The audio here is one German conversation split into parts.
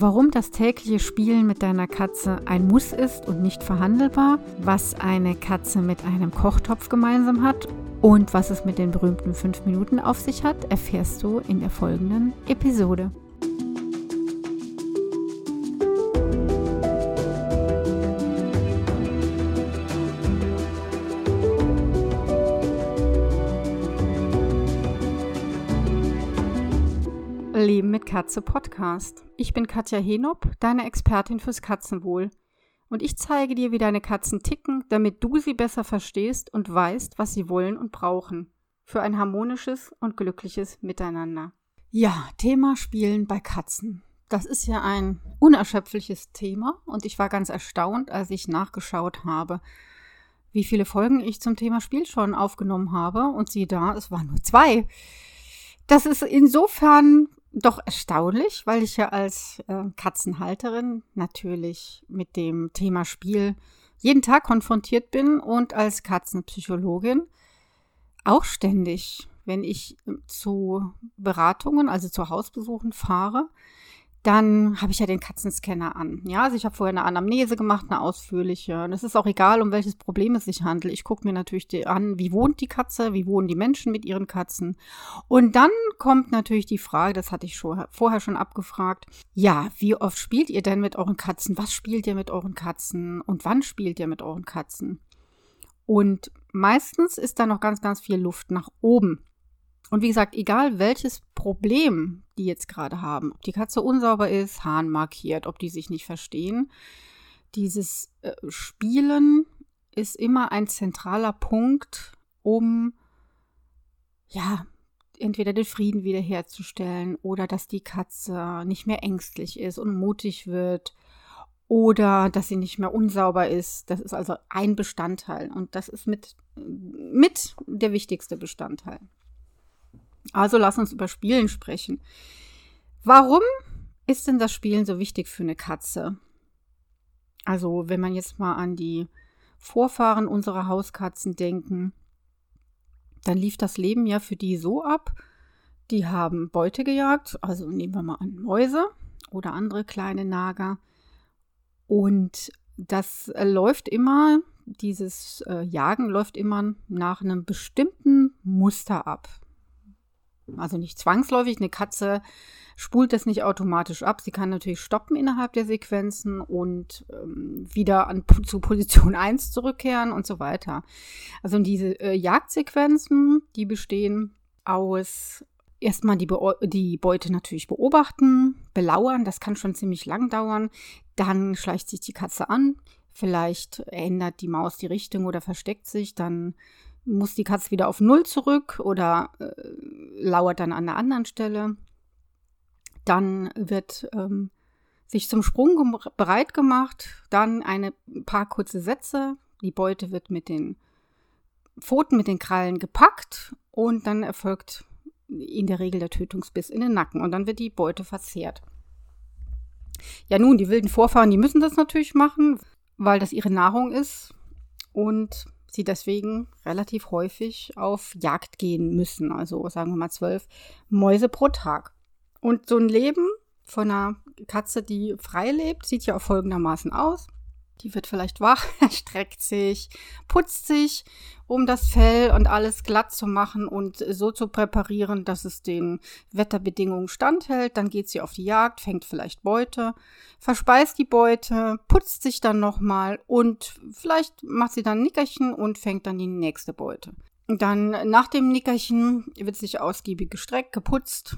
warum das tägliche Spielen mit deiner Katze ein Muss ist und nicht verhandelbar, was eine Katze mit einem Kochtopf gemeinsam hat und was es mit den berühmten 5 Minuten auf sich hat, erfährst du in der folgenden Episode. Katze Podcast. Ich bin Katja Henop, deine Expertin fürs Katzenwohl. Und ich zeige dir, wie deine Katzen ticken, damit du sie besser verstehst und weißt, was sie wollen und brauchen. Für ein harmonisches und glückliches Miteinander. Ja, Thema Spielen bei Katzen. Das ist ja ein unerschöpfliches Thema und ich war ganz erstaunt, als ich nachgeschaut habe, wie viele Folgen ich zum Thema Spiel schon aufgenommen habe. Und sieh da, es waren nur zwei. Das ist insofern doch erstaunlich, weil ich ja als äh, Katzenhalterin natürlich mit dem Thema Spiel jeden Tag konfrontiert bin und als Katzenpsychologin auch ständig, wenn ich zu Beratungen, also zu Hausbesuchen fahre, dann habe ich ja den Katzenscanner an. Ja, also ich habe vorher eine Anamnese gemacht, eine ausführliche. Und es ist auch egal, um welches Problem es sich handelt. Ich gucke mir natürlich an, wie wohnt die Katze, wie wohnen die Menschen mit ihren Katzen. Und dann kommt natürlich die Frage, das hatte ich schon, vorher schon abgefragt, ja, wie oft spielt ihr denn mit euren Katzen? Was spielt ihr mit euren Katzen? Und wann spielt ihr mit euren Katzen? Und meistens ist da noch ganz, ganz viel Luft nach oben. Und wie gesagt, egal welches Problem die jetzt gerade haben, ob die Katze unsauber ist, Hahn markiert, ob die sich nicht verstehen, dieses äh, Spielen ist immer ein zentraler Punkt, um ja, entweder den Frieden wiederherzustellen oder dass die Katze nicht mehr ängstlich ist und mutig wird oder dass sie nicht mehr unsauber ist. Das ist also ein Bestandteil und das ist mit, mit der wichtigste Bestandteil. Also lass uns über Spielen sprechen. Warum ist denn das Spielen so wichtig für eine Katze? Also, wenn man jetzt mal an die Vorfahren unserer Hauskatzen denken, dann lief das Leben ja für die so ab, die haben Beute gejagt, also nehmen wir mal an Mäuse oder andere kleine Nager. Und das äh, läuft immer, dieses äh, Jagen läuft immer nach einem bestimmten Muster ab also nicht zwangsläufig. Eine Katze spult das nicht automatisch ab. Sie kann natürlich stoppen innerhalb der Sequenzen und ähm, wieder an, zu Position 1 zurückkehren und so weiter. Also diese äh, Jagdsequenzen, die bestehen aus erstmal die, die Beute natürlich beobachten, belauern, das kann schon ziemlich lang dauern. Dann schleicht sich die Katze an, vielleicht ändert die Maus die Richtung oder versteckt sich, dann muss die Katze wieder auf Null zurück oder äh, lauert dann an einer anderen Stelle. Dann wird ähm, sich zum Sprung bereit gemacht, dann ein paar kurze Sätze. Die Beute wird mit den Pfoten, mit den Krallen gepackt und dann erfolgt in der Regel der Tötungsbiss in den Nacken und dann wird die Beute verzehrt. Ja, nun, die wilden Vorfahren, die müssen das natürlich machen, weil das ihre Nahrung ist und sie deswegen relativ häufig auf Jagd gehen müssen. Also sagen wir mal zwölf Mäuse pro Tag. Und so ein Leben von einer Katze, die frei lebt, sieht ja auch folgendermaßen aus. Die wird vielleicht wach, streckt sich, putzt sich, um das Fell und alles glatt zu machen und so zu präparieren, dass es den Wetterbedingungen standhält. Dann geht sie auf die Jagd, fängt vielleicht Beute, verspeist die Beute, putzt sich dann nochmal und vielleicht macht sie dann ein Nickerchen und fängt dann die nächste Beute. Dann nach dem Nickerchen wird sich ausgiebig gestreckt, geputzt,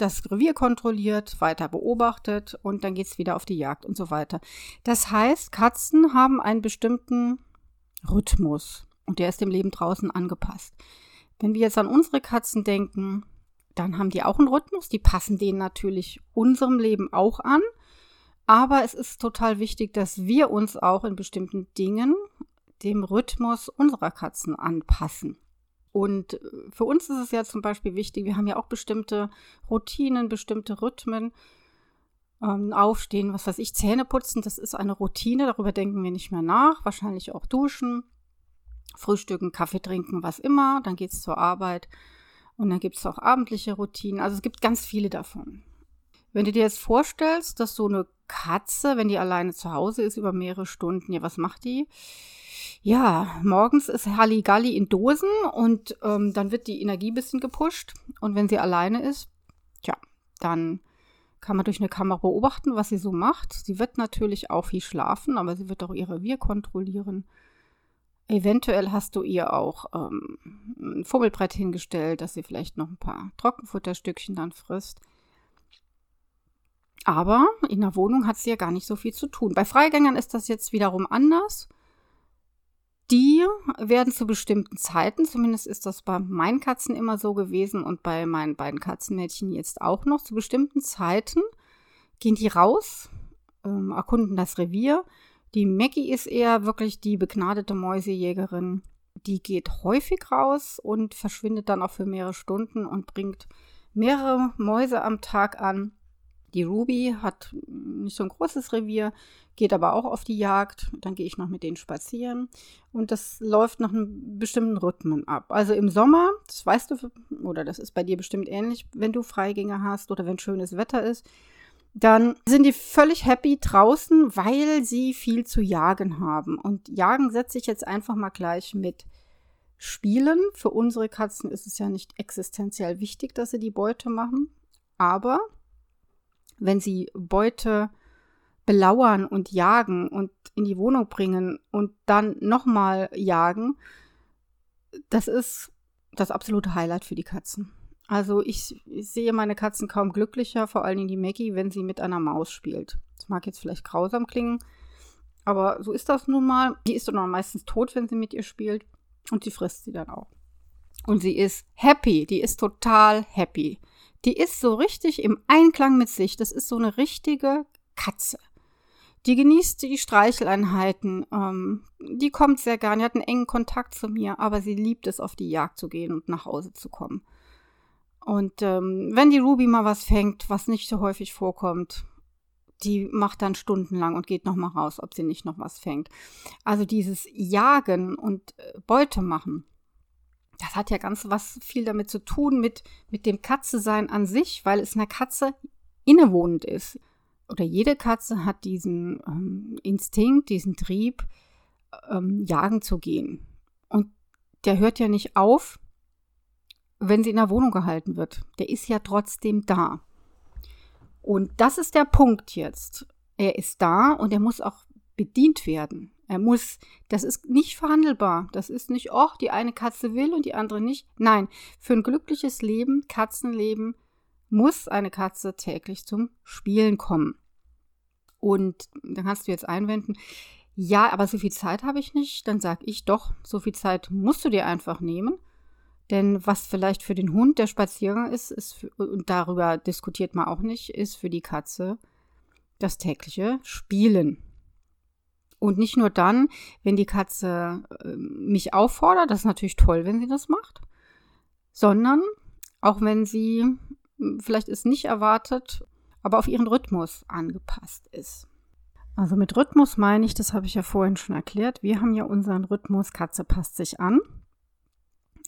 das Revier kontrolliert, weiter beobachtet und dann geht es wieder auf die Jagd und so weiter. Das heißt, Katzen haben einen bestimmten Rhythmus und der ist dem Leben draußen angepasst. Wenn wir jetzt an unsere Katzen denken, dann haben die auch einen Rhythmus, die passen den natürlich unserem Leben auch an. Aber es ist total wichtig, dass wir uns auch in bestimmten Dingen dem Rhythmus unserer Katzen anpassen. Und äh, für uns ist es ja zum Beispiel wichtig, wir haben ja auch bestimmte Routinen, bestimmte Rhythmen. Ähm, aufstehen, was weiß ich, Zähne putzen, das ist eine Routine, darüber denken wir nicht mehr nach. Wahrscheinlich auch duschen, frühstücken, Kaffee trinken, was immer. Dann geht es zur Arbeit und dann gibt es auch abendliche Routinen. Also es gibt ganz viele davon. Wenn du dir jetzt vorstellst, dass so eine Katze, wenn die alleine zu Hause ist über mehrere Stunden, ja, was macht die? Ja, morgens ist Halligalli in Dosen und ähm, dann wird die Energie ein bisschen gepusht. Und wenn sie alleine ist, tja, dann kann man durch eine Kamera beobachten, was sie so macht. Sie wird natürlich auch viel schlafen, aber sie wird auch ihr Revier kontrollieren. Eventuell hast du ihr auch ähm, ein Fummelbrett hingestellt, dass sie vielleicht noch ein paar Trockenfutterstückchen dann frisst. Aber in der Wohnung hat sie ja gar nicht so viel zu tun. Bei Freigängern ist das jetzt wiederum anders. Die werden zu bestimmten Zeiten, zumindest ist das bei meinen Katzen immer so gewesen und bei meinen beiden Katzenmädchen jetzt auch noch, zu bestimmten Zeiten gehen die raus, ähm, erkunden das Revier. Die Maggie ist eher wirklich die begnadete Mäusejägerin. Die geht häufig raus und verschwindet dann auch für mehrere Stunden und bringt mehrere Mäuse am Tag an. Die Ruby hat nicht so ein großes Revier, geht aber auch auf die Jagd. Dann gehe ich noch mit denen spazieren. Und das läuft nach einem bestimmten Rhythmen ab. Also im Sommer, das weißt du, oder das ist bei dir bestimmt ähnlich, wenn du Freigänger hast oder wenn schönes Wetter ist, dann sind die völlig happy draußen, weil sie viel zu jagen haben. Und jagen setze ich jetzt einfach mal gleich mit Spielen. Für unsere Katzen ist es ja nicht existenziell wichtig, dass sie die Beute machen. Aber wenn sie Beute belauern und jagen und in die Wohnung bringen und dann nochmal jagen, das ist das absolute Highlight für die Katzen. Also ich, sehe meine Katzen kaum glücklicher, vor allen Dingen die Maggie, wenn sie mit einer Maus spielt. Das mag jetzt vielleicht grausam klingen, aber so ist das nun mal. Die ist dann meistens tot, wenn sie mit ihr spielt und sie frisst sie dann auch. Und sie ist happy, die ist total happy. Die ist so richtig im Einklang mit sich. Das ist so eine richtige Katze. Die genießt die Streicheleinheiten. Ähm, die kommt sehr gern. Die hat einen engen Kontakt zu mir, aber sie liebt es, auf die Jagd zu gehen und nach Hause zu kommen. Und ähm, wenn die Ruby mal was fängt, was nicht so häufig vorkommt, die macht dann stundenlang und geht noch mal raus, ob sie nicht noch was fängt. Also dieses Jagen und äh, Beute machen, das hat ja ganz was viel damit zu tun mit, mit dem Katze-Sein an sich, weil es einer Katze innewohnend ist. Oder jede Katze hat diesen ähm, Instinkt, diesen Trieb, ähm, jagen zu gehen. Und der hört ja nicht auf, wenn sie in der Wohnung gehalten wird. Der ist ja trotzdem da. Und das ist der Punkt jetzt. Er ist da und er muss auch bedient werden. Er muss, das ist nicht verhandelbar. Das ist nicht, oh, die eine Katze will und die andere nicht. Nein, für ein glückliches Leben, Katzenleben, muss eine Katze täglich zum Spielen kommen. Und dann kannst du jetzt einwenden, ja, aber so viel Zeit habe ich nicht. Dann sage ich doch, so viel Zeit musst du dir einfach nehmen. Denn was vielleicht für den Hund der Spaziergang ist, ist für, und darüber diskutiert man auch nicht, ist für die Katze das tägliche Spielen. Und nicht nur dann, wenn die Katze äh, mich auffordert, das ist natürlich toll, wenn sie das macht, sondern auch wenn sie hm, vielleicht es nicht erwartet, aber auf ihren Rhythmus angepasst ist. Also mit Rhythmus meine ich, das habe ich ja vorhin schon erklärt, wir haben ja unseren Rhythmus, Katze passt sich an.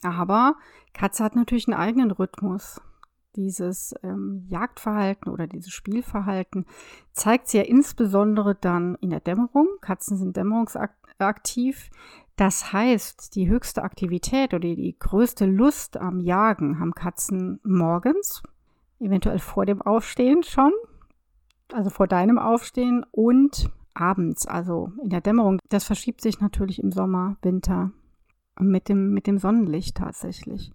Aber Katze hat natürlich einen eigenen Rhythmus dieses ähm, Jagdverhalten oder dieses Spielverhalten zeigt sich ja insbesondere dann in der Dämmerung. Katzen sind dämmerungsaktiv. Das heißt, die höchste Aktivität oder die größte Lust am Jagen haben Katzen morgens, eventuell vor dem Aufstehen schon, also vor deinem Aufstehen und abends, also in der Dämmerung. Das verschiebt sich natürlich im Sommer, Winter mit dem, mit dem Sonnenlicht tatsächlich.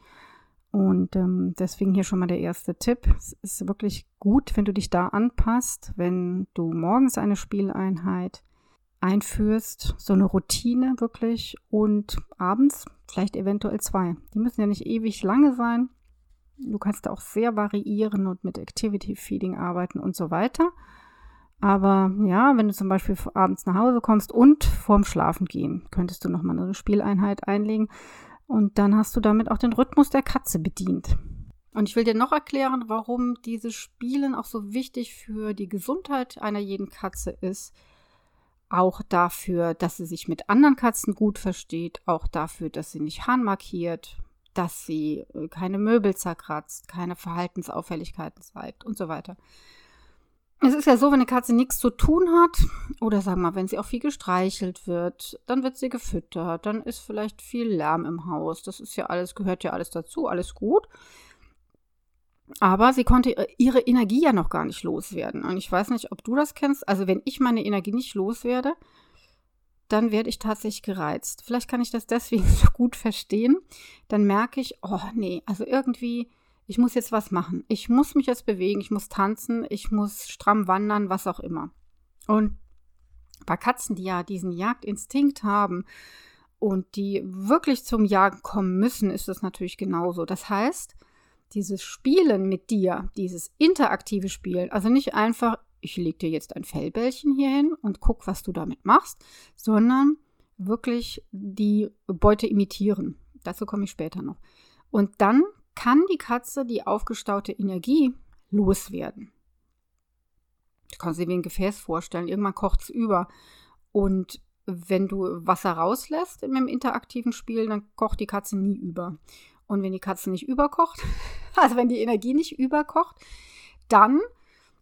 Und ähm, deswegen hier schon mal der erste Tipp. Es ist wirklich gut, wenn du dich da anpasst, wenn du morgens eine Spieleinheit einführst, so eine Routine wirklich und abends vielleicht eventuell zwei. Die müssen ja nicht ewig lange sein. Du kannst da auch sehr variieren und mit Activity Feeding arbeiten und so weiter. Aber ja, wenn du zum Beispiel abends nach Hause kommst und vorm Schlafen gehen, könntest du nochmal eine Spieleinheit einlegen. Und dann hast du damit auch den Rhythmus der Katze bedient. Und ich will dir noch erklären, warum dieses Spielen auch so wichtig für die Gesundheit einer jeden Katze ist. Auch dafür, dass sie sich mit anderen Katzen gut versteht, auch dafür, dass sie nicht Hahn markiert, dass sie äh, keine Möbel zerkratzt, keine Verhaltensauffälligkeiten zeigt und so weiter. Es ist ja so, wenn eine Katze nichts zu tun hat, oder sagen wir mal, wenn sie auch viel gestreichelt wird, dann wird sie gefüttert, dann ist vielleicht viel Lärm im Haus. Das ist ja alles, gehört ja alles dazu, alles gut. Aber sie konnte ihre Energie ja noch gar nicht loswerden. Und ich weiß nicht, ob du das kennst. Also, wenn ich meine Energie nicht loswerde, dann werde ich tatsächlich gereizt. Vielleicht kann ich das deswegen so gut verstehen. Dann merke ich, oh nee, also irgendwie ich muss jetzt was machen. Ich muss mich jetzt bewegen, ich muss tanzen, ich muss stramm wandern, was auch immer. Und bei Katzen, die ja diesen Jagdinstinkt haben und die wirklich zum Jagen kommen müssen, ist das natürlich genauso. Das heißt, dieses Spielen mit dir, dieses interaktive Spielen, also nicht einfach, ich lege dir jetzt ein Fellbällchen hier hin und guck, was du damit machst, sondern wirklich die Beute imitieren. Dazu komme ich später noch. Und dann kann die Katze die aufgestaute Energie loswerden. Du kannst dir wie ein Gefäß vorstellen. Irgendwann kocht es über. Und wenn du Wasser rauslässt im interaktiven Spiel, dann kocht die Katze nie über. Und wenn die Katze nicht überkocht, also wenn die Energie nicht überkocht, dann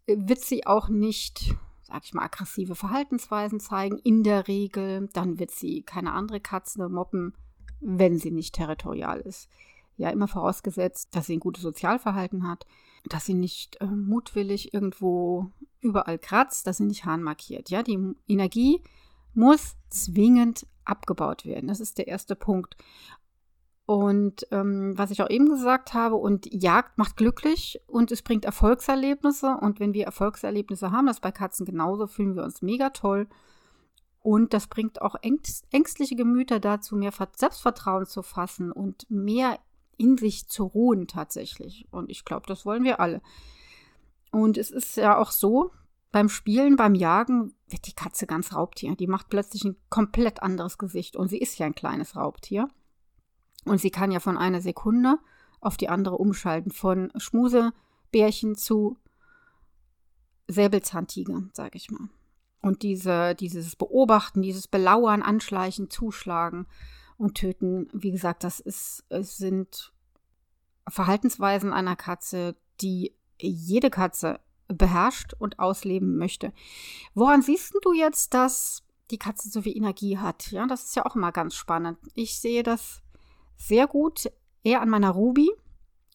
wird sie auch nicht, sag ich mal, aggressive Verhaltensweisen zeigen. In der Regel, dann wird sie keine andere Katze mobben, wenn sie nicht territorial ist ja immer vorausgesetzt, dass sie ein gutes Sozialverhalten hat, dass sie nicht äh, mutwillig irgendwo überall kratzt, dass sie nicht Hahn markiert. Ja, die Energie muss zwingend abgebaut werden. Das ist der erste Punkt. Und ähm, was ich auch eben gesagt habe, und Jagd macht glücklich und es bringt Erfolgserlebnisse. Und wenn wir Erfolgserlebnisse haben, das bei Katzen genauso, fühlen wir uns mega toll. Und das bringt auch ängstliche Gemüter dazu, mehr Selbstvertrauen zu fassen und mehr in sich zu ruhen tatsächlich. Und ich glaube, das wollen wir alle. Und es ist ja auch so, beim Spielen, beim Jagen wird die Katze ganz Raubtier. Die macht plötzlich ein komplett anderes Gesicht. Und sie ist ja ein kleines Raubtier. Und sie kann ja von einer Sekunde auf die andere umschalten. Von Schmusebärchen zu Säbelzahntiger, sage ich mal. Und diese, dieses Beobachten, dieses Belauern, Anschleichen, Zuschlagen, und töten. Wie gesagt, das ist, es sind Verhaltensweisen einer Katze, die jede Katze beherrscht und ausleben möchte. Woran siehst du jetzt, dass die Katze so viel Energie hat? Ja, das ist ja auch immer ganz spannend. Ich sehe das sehr gut eher an meiner Ruby.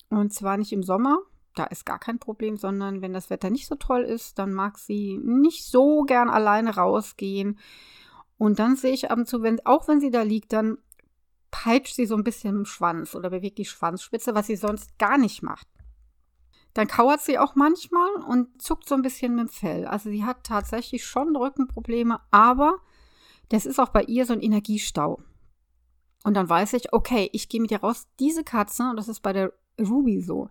Und zwar nicht im Sommer, da ist gar kein Problem, sondern wenn das Wetter nicht so toll ist, dann mag sie nicht so gern alleine rausgehen. Und dann sehe ich ab und zu, wenn, auch wenn sie da liegt, dann peitscht sie so ein bisschen im Schwanz oder bewegt die Schwanzspitze, was sie sonst gar nicht macht. Dann kauert sie auch manchmal und zuckt so ein bisschen mit dem Fell. Also sie hat tatsächlich schon Rückenprobleme, aber das ist auch bei ihr so ein Energiestau. Und dann weiß ich, okay, ich gehe mit ihr raus. Diese Katze, und das ist bei der Ruby so,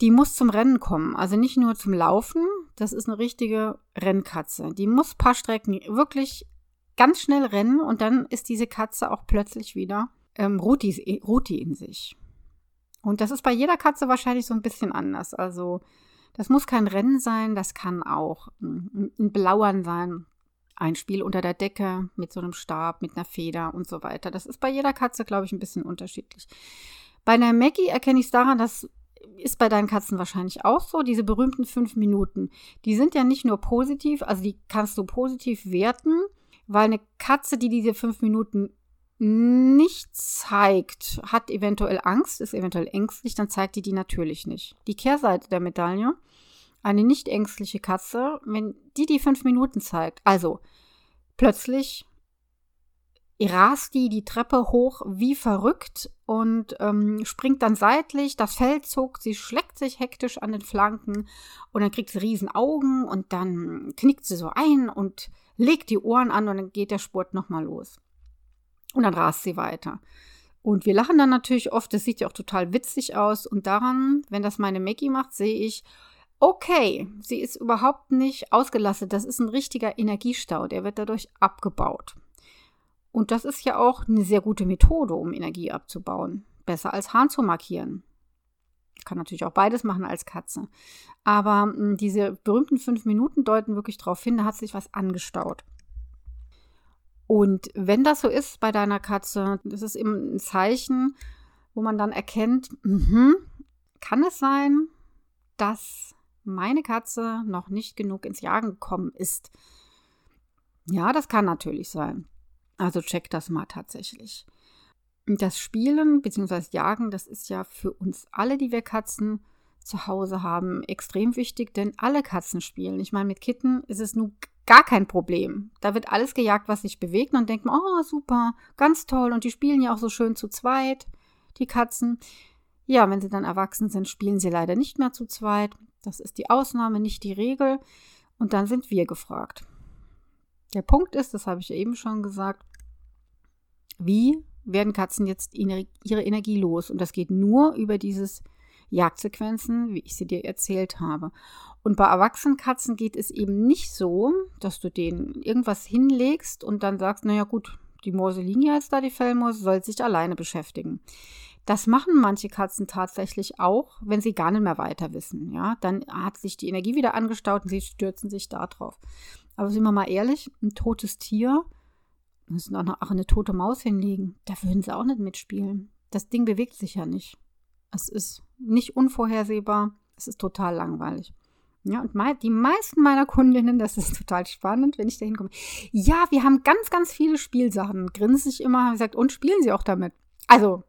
die muss zum Rennen kommen. Also nicht nur zum Laufen, das ist eine richtige Rennkatze. Die muss ein paar Strecken wirklich ganz schnell rennen und dann ist diese Katze auch plötzlich wieder ähm, Ruti, Ruti in sich. Und das ist bei jeder Katze wahrscheinlich so ein bisschen anders. Also das muss kein Rennen sein, das kann auch ein Belauern sein. Ein Spiel unter der Decke mit so einem Stab, mit einer Feder und so weiter. Das ist bei jeder Katze, glaube ich, ein bisschen unterschiedlich. Bei einer Maggie erkenne ich es daran, dass ist bei deinen Katzen wahrscheinlich auch so. Diese berühmten fünf Minuten, die sind ja nicht nur positiv, also die kannst du positiv werten, weil eine Katze, die diese fünf Minuten nicht zeigt, hat eventuell Angst, ist eventuell ängstlich, dann zeigt die die natürlich nicht. Die Kehrseite der Medaille, eine nicht ängstliche Katze, wenn die die fünf Minuten zeigt, also plötzlich rast die die Treppe hoch wie verrückt und ähm, springt dann seitlich, das Fell zuckt, sie schlägt sich hektisch an den Flanken und dann kriegt sie riesen Augen und dann knickt sie so ein und legt die Ohren an und dann geht der Spurt nochmal los. Und dann rast sie weiter. Und wir lachen dann natürlich oft, das sieht ja auch total witzig aus. Und daran, wenn das meine Maggie macht, sehe ich, okay, sie ist überhaupt nicht ausgelastet. Das ist ein richtiger Energiestau, der wird dadurch abgebaut. Und das ist ja auch eine sehr gute Methode, um Energie abzubauen. Besser als Hahn zu markieren. Kann natürlich auch beides machen als Katze. Aber mh, hm, diese berühmten fünf Minuten deuten wirklich darauf hin, da hat sich was angestaut. Und wenn das so ist bei deiner Katze, das ist eben ein Zeichen, wo man dann erkennt, mh, kann es sein, dass meine Katze noch nicht genug ins Jagen gekommen ist. Ja, das kann natürlich sein. Also check das mal tatsächlich. Das Spielen bzw. Jagen, das ist ja für uns alle, die wir Katzen zu Hause haben, extrem wichtig, denn alle Katzen spielen. Ich meine, mit Kitten ist es nun gar kein Problem. Da wird alles gejagt, was sich bewegt und denkt man, oh super, ganz toll und die spielen ja auch so schön zu zweit, die Katzen. Ja, wenn sie dann erwachsen sind, spielen sie leider nicht mehr zu zweit. Das ist die Ausnahme, nicht die Regel. Und dann sind wir gefragt. Der Punkt ist, das habe ich eben schon gesagt, wie werden Katzen jetzt ihre Energie los? Und das geht nur über dieses Jagdsequenzen, wie ich sie dir erzählt habe. Und bei erwachsenen Katzen geht es eben nicht so, dass du denen irgendwas hinlegst und dann sagst, naja gut, die ja jetzt da, die Fellmäuse, soll sich alleine beschäftigen. Das machen manche Katzen tatsächlich auch, wenn sie gar nicht mehr weiter wissen. Ja, dann hat sich die Energie wieder angestaut und sie stürzen sich da drauf. Aber sind wir mal ehrlich, ein totes Tier, müssen auch noch eine tote Maus hinlegen, da würden sie auch nicht mitspielen. Das Ding bewegt sich ja nicht. Es ist nicht unvorhersehbar, es ist total langweilig. Ja, und die meisten meiner Kundinnen, das ist total spannend, wenn ich da hinkomme. Ja, wir haben ganz, ganz viele Spielsachen. Grinse ich immer, habe gesagt, und spielen sie auch damit. Also,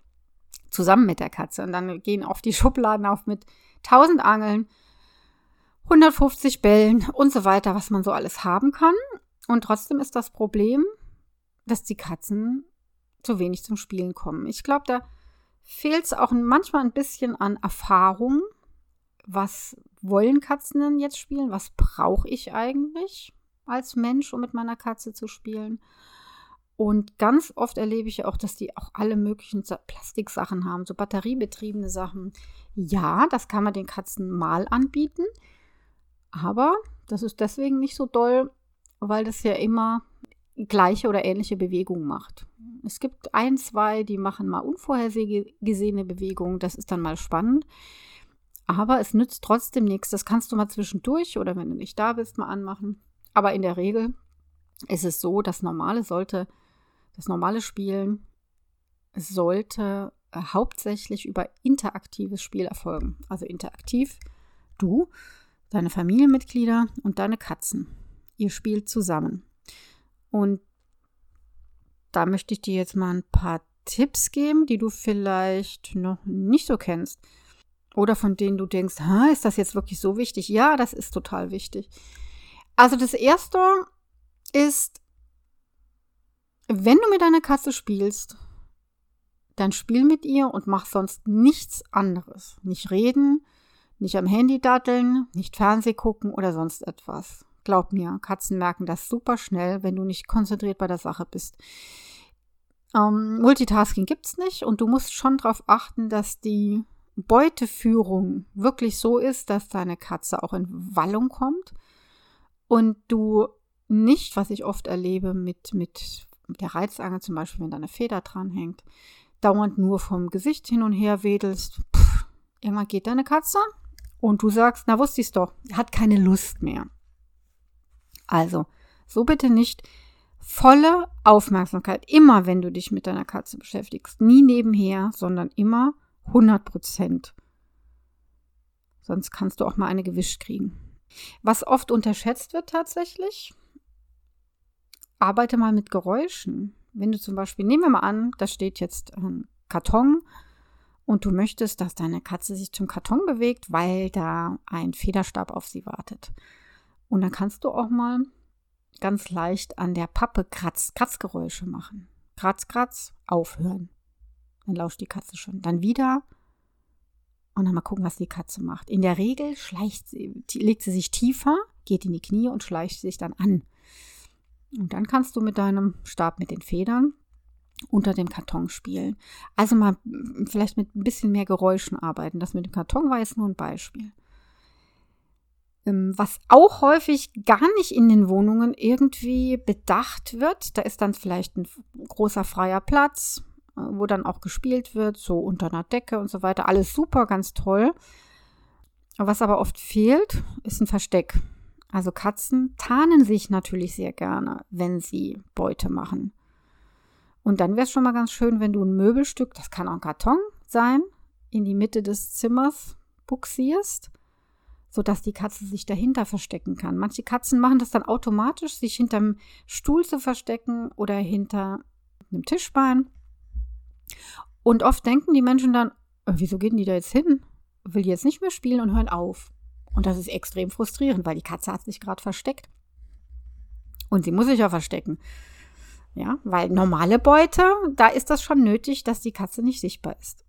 zusammen mit der Katze. Und dann gehen auf die Schubladen auf mit 1000 Angeln, 150 Bällen und so weiter, was man so alles haben kann. Und trotzdem ist das Problem, dass die Katzen zu wenig zum Spielen kommen. Ich glaube, da fehlt es auch manchmal ein bisschen an Erfahrung. Was wollen Katzen denn jetzt spielen? Was brauche ich eigentlich als Mensch, um mit meiner Katze zu spielen? Und ganz oft erlebe ich auch, dass die auch alle möglichen Plastiksachen haben, so batteriebetriebene Sachen. Ja, das kann man den Katzen mal anbieten, aber das ist deswegen nicht so doll, weil das ja immer gleiche oder ähnliche Bewegungen macht. Es gibt ein, zwei, die machen mal unvorhergesehene Bewegungen, das ist dann mal spannend. Aber es nützt trotzdem nichts. Das kannst du mal zwischendurch oder wenn du nicht da bist, mal anmachen. Aber in der Regel ist es so, das Normale sollte das normale Spielen sollte äh, hauptsächlich über interaktives Spiel erfolgen. Also interaktiv, du, deine Familienmitglieder und deine Katzen. Ihr spielt zusammen. Und da möchte ich dir jetzt mal ein paar Tipps geben, die du vielleicht noch nicht so kennst. Oder von denen du denkst, ist das jetzt wirklich so wichtig? Ja, das ist total wichtig. Also das Erste ist, wenn du mit deiner Katze spielst, dann spiel mit ihr und mach sonst nichts anderes. Nicht reden, nicht am Handy datteln, nicht Fernseh gucken oder sonst etwas. Glaub mir, Katzen merken das super schnell, wenn du nicht konzentriert bei der Sache bist. Ähm, Multitasking es nicht und du musst schon darauf achten, dass die Beuteführung wirklich so ist, dass deine Katze auch in Wallung kommt und du nicht, was ich oft erlebe, mit, mit der Reizange zum Beispiel, wenn da eine Feder dran hängt, dauernd nur vom Gesicht hin und her wedelst, pff, irgendwann geht deine Katze und du sagst, na wusste ich's doch, hat keine Lust mehr. Also, so bitte nicht volle Aufmerksamkeit, immer wenn du dich mit deiner Katze beschäftigst, nie nebenher, sondern immer 100 Prozent. Sonst kannst du auch mal eine gewischt kriegen. Was oft unterschätzt wird tatsächlich, arbeite mal mit Geräuschen. Wenn du zum Beispiel, nehmen wir mal an, da steht jetzt ein Karton und du möchtest, dass deine Katze sich zum Karton bewegt, weil da ein Federstab auf sie wartet. Und dann kannst du auch mal ganz leicht an der Pappe Kratz, Kratzgeräusche machen. Kratz, Kratz, aufhören. Dann lauscht die Katze schon. Dann wieder und dann mal gucken, was die Katze macht. In der Regel schleicht sie, legt sie sich tiefer, geht in die Knie und schleicht sich dann an. Und dann kannst du mit deinem Stab mit den Federn unter dem Karton spielen. Also mal vielleicht mit ein bisschen mehr Geräuschen arbeiten. Das mit dem Karton war jetzt nur ein Beispiel. Ähm, was auch häufig gar nicht in den Wohnungen irgendwie bedacht wird, da ist dann vielleicht ein großer freier Platz, äh, wo dann auch gespielt wird, so unter einer Decke und so weiter. Alles super, ganz toll. Was aber oft fehlt, ist ein Versteck. Also Katzen tarnen sich natürlich sehr gerne, wenn sie Beute machen. Und dann wäre es schon mal ganz schön, wenn du ein Möbelstück, das kann auch ein Karton sein, in die Mitte des Zimmers buxierst, sodass die Katze sich dahinter verstecken kann. Manche Katzen machen das dann automatisch, sich hinterm Stuhl zu verstecken oder hinter einem Tischbein. Und oft denken die Menschen dann, äh, wieso gehen die da jetzt hin? Will die jetzt nicht mehr spielen und hören auf. Und das ist extrem frustrierend, weil die Katze hat sich gerade versteckt. Und sie muss sich ja verstecken. Ja, weil normale Beute, da ist das schon nötig, dass die Katze nicht sichtbar ist.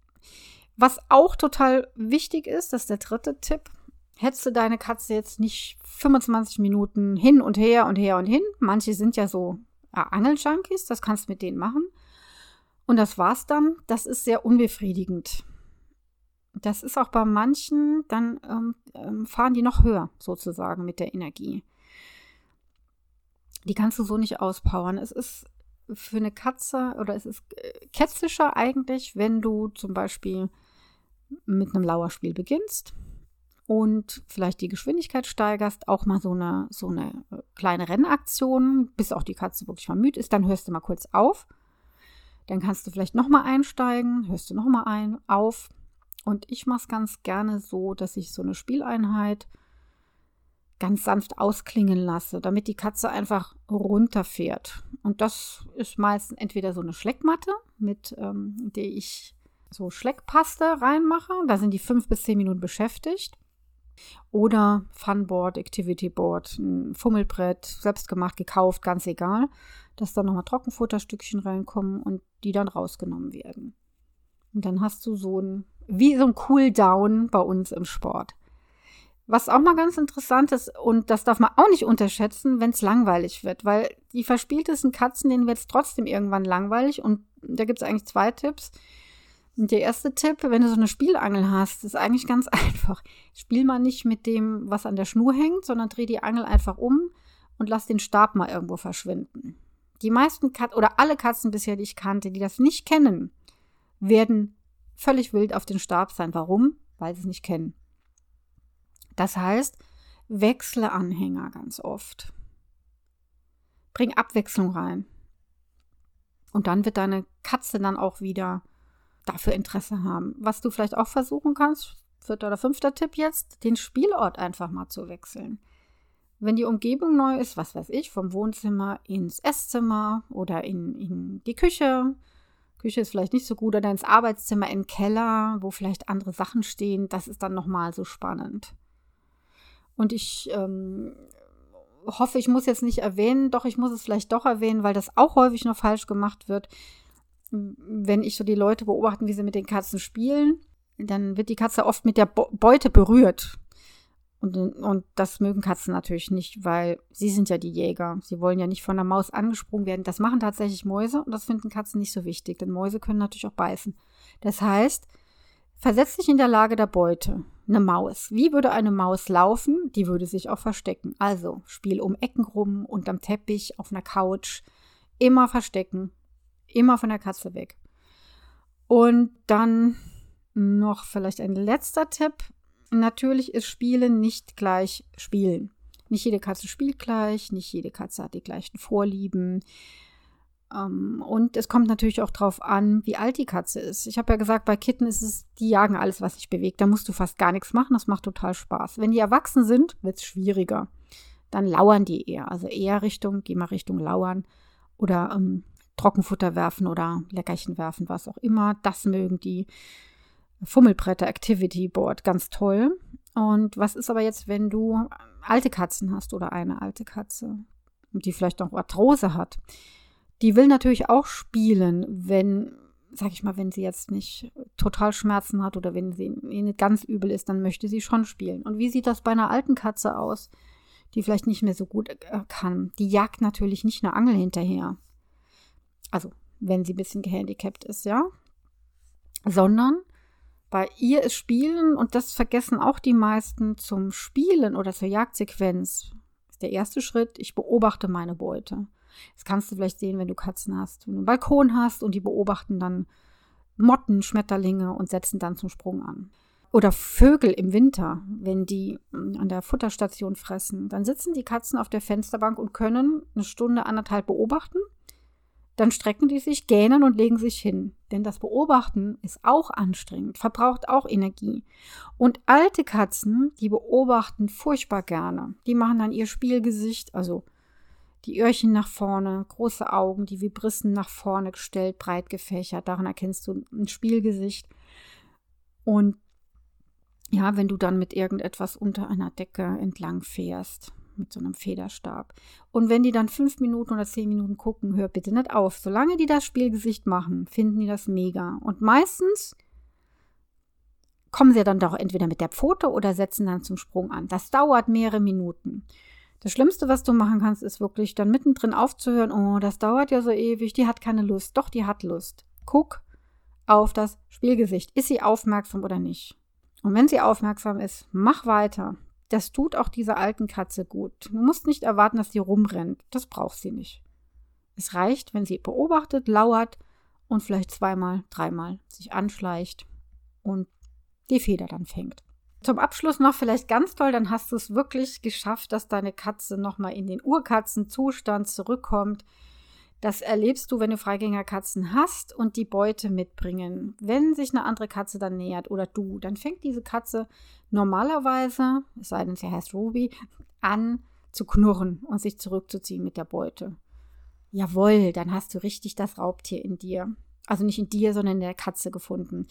Was auch total wichtig ist, das ist der dritte Tipp. Hättest du deine Katze jetzt nicht 25 Minuten hin und her und her und hin, manche sind ja so äh, Angeljunkies, das kannst du mit denen machen. Und das war's dann. Das ist sehr unbefriedigend. Das ist auch bei manchen, dann ähm, ähm, fahren die noch höher sozusagen mit der Energie. Die kannst du so nicht auspowern. Es ist für eine Katze oder es ist äh, ketzischer eigentlich, wenn du zum Beispiel mit einem Lauerspiel beginnst und vielleicht die Geschwindigkeit steigerst, auch mal so eine, so eine äh, kleine Rennaktion, bis auch die Katze wirklich müde ist, dann hörst du mal kurz auf. Dann kannst du vielleicht nochmal einsteigen, hörst du nochmal ein, auf. Und ich mache es ganz gerne so, dass ich so eine Spieleinheit ganz sanft ausklingen lasse, damit die Katze einfach runterfährt. Und das ist meistens entweder so eine Schleckmatte, mit ähm, der ich so Schleckpaste reinmache. Da sind die fünf bis zehn Minuten beschäftigt. Oder Funboard, Activity Board, ein Fummelbrett, selbstgemacht, gekauft, ganz egal, dass da nochmal Trockenfutterstückchen reinkommen und die dann rausgenommen werden. Und dann hast du so ein, wie so ein Cool-Down bei uns im Sport. Was auch mal ganz interessant ist, und das darf man auch nicht unterschätzen, wenn es langweilig wird, weil die verspieltesten Katzen, denen wird es trotzdem irgendwann langweilig. Und da gibt es eigentlich zwei Tipps. Der erste Tipp, wenn du so eine Spielangel hast, ist eigentlich ganz einfach. Spiel mal nicht mit dem, was an der Schnur hängt, sondern dreh die Angel einfach um und lass den Stab mal irgendwo verschwinden. Die meisten Katzen oder alle Katzen bisher, die ich kannte, die das nicht kennen, werden völlig wild auf den Stab sein. Warum? Weil sie es nicht kennen. Das heißt, wechsle Anhänger ganz oft. Bring Abwechslung rein. Und dann wird deine Katze dann auch wieder dafür Interesse haben. Was du vielleicht auch versuchen kannst, vierter oder fünfter Tipp jetzt, den Spielort einfach mal zu wechseln. Wenn die Umgebung neu ist, was weiß ich, vom Wohnzimmer ins Esszimmer oder in, in die Küche, Küche ist vielleicht nicht so gut, oder ins Arbeitszimmer, in den Keller, wo vielleicht andere Sachen stehen, das ist dann nochmal so spannend. Und ich ähm, hoffe, ich muss jetzt nicht erwähnen, doch ich muss es vielleicht doch erwähnen, weil das auch häufig noch falsch gemacht wird. Wenn ich so die Leute beobachten, wie sie mit den Katzen spielen, dann wird die Katze oft mit der Beute berührt. Und, und das mögen Katzen natürlich nicht, weil sie sind ja die Jäger. Sie wollen ja nicht von der Maus angesprungen werden. Das machen tatsächlich Mäuse und das finden Katzen nicht so wichtig, denn Mäuse können natürlich auch beißen. Das heißt, versetz dich in der Lage der Beute eine Maus. Wie würde eine Maus laufen? Die würde sich auch verstecken. Also Spiel um Ecken rum, unterm Teppich, auf einer Couch. Immer verstecken. Immer von der Katze weg. Und dann noch vielleicht ein letzter Tipp. Natürlich ist Spielen nicht gleich Spielen. Nicht jede Katze spielt gleich, nicht jede Katze hat die gleichen Vorlieben. Ähm, und es kommt natürlich auch darauf an, wie alt die Katze ist. Ich habe ja gesagt, bei Kitten ist es, die jagen alles, was sich bewegt. Da musst du fast gar nichts machen. Das macht total Spaß. Wenn die erwachsen sind, wird es schwieriger. Dann lauern die eher. Also eher Richtung, geh mal Richtung Lauern oder ähm, Trockenfutter werfen oder Leckerchen werfen, was auch immer. Das mögen die. Fummelbretter, Activity Board, ganz toll. Und was ist aber jetzt, wenn du alte Katzen hast oder eine alte Katze, die vielleicht noch Arthrose hat? Die will natürlich auch spielen, wenn, sag ich mal, wenn sie jetzt nicht total Schmerzen hat oder wenn sie nicht ganz übel ist, dann möchte sie schon spielen. Und wie sieht das bei einer alten Katze aus, die vielleicht nicht mehr so gut äh, kann? Die jagt natürlich nicht eine Angel hinterher. Also, wenn sie ein bisschen gehandicapt ist, ja. Sondern bei ihr ist Spielen, und das vergessen auch die meisten, zum Spielen oder zur Jagdsequenz ist der erste Schritt, ich beobachte meine Beute. Das kannst du vielleicht sehen, wenn du Katzen hast. Wenn du einen Balkon hast und die beobachten dann Motten, Schmetterlinge und setzen dann zum Sprung an. Oder Vögel im Winter, wenn die hm, an der Futterstation fressen, dann sitzen die Katzen auf der Fensterbank und können eine Stunde, anderthalb beobachten. Dann strecken die sich, gähnen und legen sich hin. Denn das Beobachten ist auch anstrengend, verbraucht auch Energie. Und alte Katzen, die beobachten furchtbar gerne. Die machen dann ihr Spielgesicht, also die Öhrchen nach vorne, große Augen, die Vibrissen nach vorne gestellt, breit gefächert. Daran erkennst du ein Spielgesicht. Und ja, wenn du dann mit irgendetwas unter einer Decke entlang fährst, mit so einem Federstab. Und wenn die dann fünf Minuten oder zehn Minuten gucken, hör bitte nicht auf. Solange die das Spielgesicht machen, finden die das mega. Und meistens kommen sie dann doch entweder mit der Pfote oder setzen dann zum Sprung an. Das dauert mehrere Minuten. Das Schlimmste, was du machen kannst, ist wirklich dann mittendrin aufzuhören. Oh, das dauert ja so ewig, die hat keine Lust. Doch, die hat Lust. Guck auf das Spielgesicht. Ist sie aufmerksam oder nicht? Und wenn sie aufmerksam ist, mach weiter. Das tut auch dieser alten Katze gut. Du musst nicht erwarten, dass sie rumrennt. Das braucht sie nicht. Es reicht, wenn sie beobachtet, lauert und vielleicht zweimal, dreimal sich anschleicht und die Feder dann fängt. Zum Abschluss noch vielleicht ganz toll, dann hast du es wirklich geschafft, dass deine Katze nochmal in den Urkatzenzustand zurückkommt. Das erlebst du, wenn du Freigängerkatzen hast und die Beute mitbringen. Wenn sich eine andere Katze dann nähert oder du, dann fängt diese Katze normalerweise, es sei denn, sie heißt Ruby, an zu knurren und sich zurückzuziehen mit der Beute. Jawohl, dann hast du richtig das Raubtier in dir. Also nicht in dir, sondern in der Katze gefunden.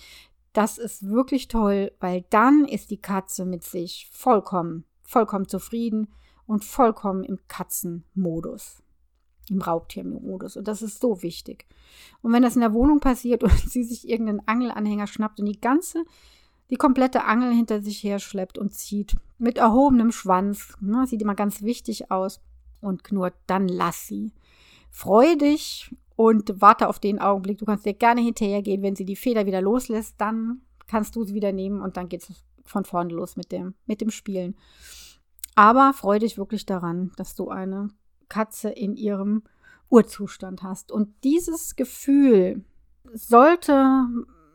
Das ist wirklich toll, weil dann ist die Katze mit sich vollkommen, vollkommen zufrieden und vollkommen im Katzenmodus im Raubtiermodus. Und das ist so wichtig. Und wenn das in der Wohnung passiert und sie sich irgendeinen Angelanhänger schnappt und die ganze, die komplette Angel hinter sich her schleppt und zieht, mit erhobenem Schwanz, ne, sieht immer ganz wichtig aus und knurrt, dann lass sie. Freu dich und warte auf den Augenblick. Du kannst dir gerne hinterhergehen. Wenn sie die Feder wieder loslässt, dann kannst du sie wieder nehmen und dann geht es von vorne los mit dem, mit dem Spielen. Aber freu dich wirklich daran, dass du eine Katze in ihrem Urzustand hast. Und dieses Gefühl sollte,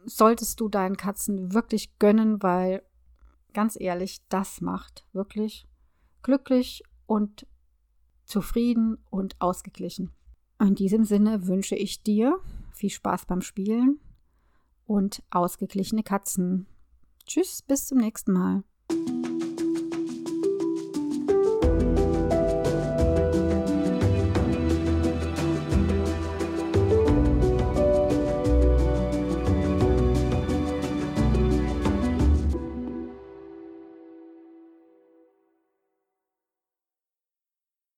solltest du deinen Katzen wirklich gönnen, weil ganz ehrlich, das macht wirklich glücklich und zufrieden und ausgeglichen. In diesem Sinne wünsche ich dir viel Spaß beim Spielen und ausgeglichene Katzen. Tschüss, bis zum nächsten Mal.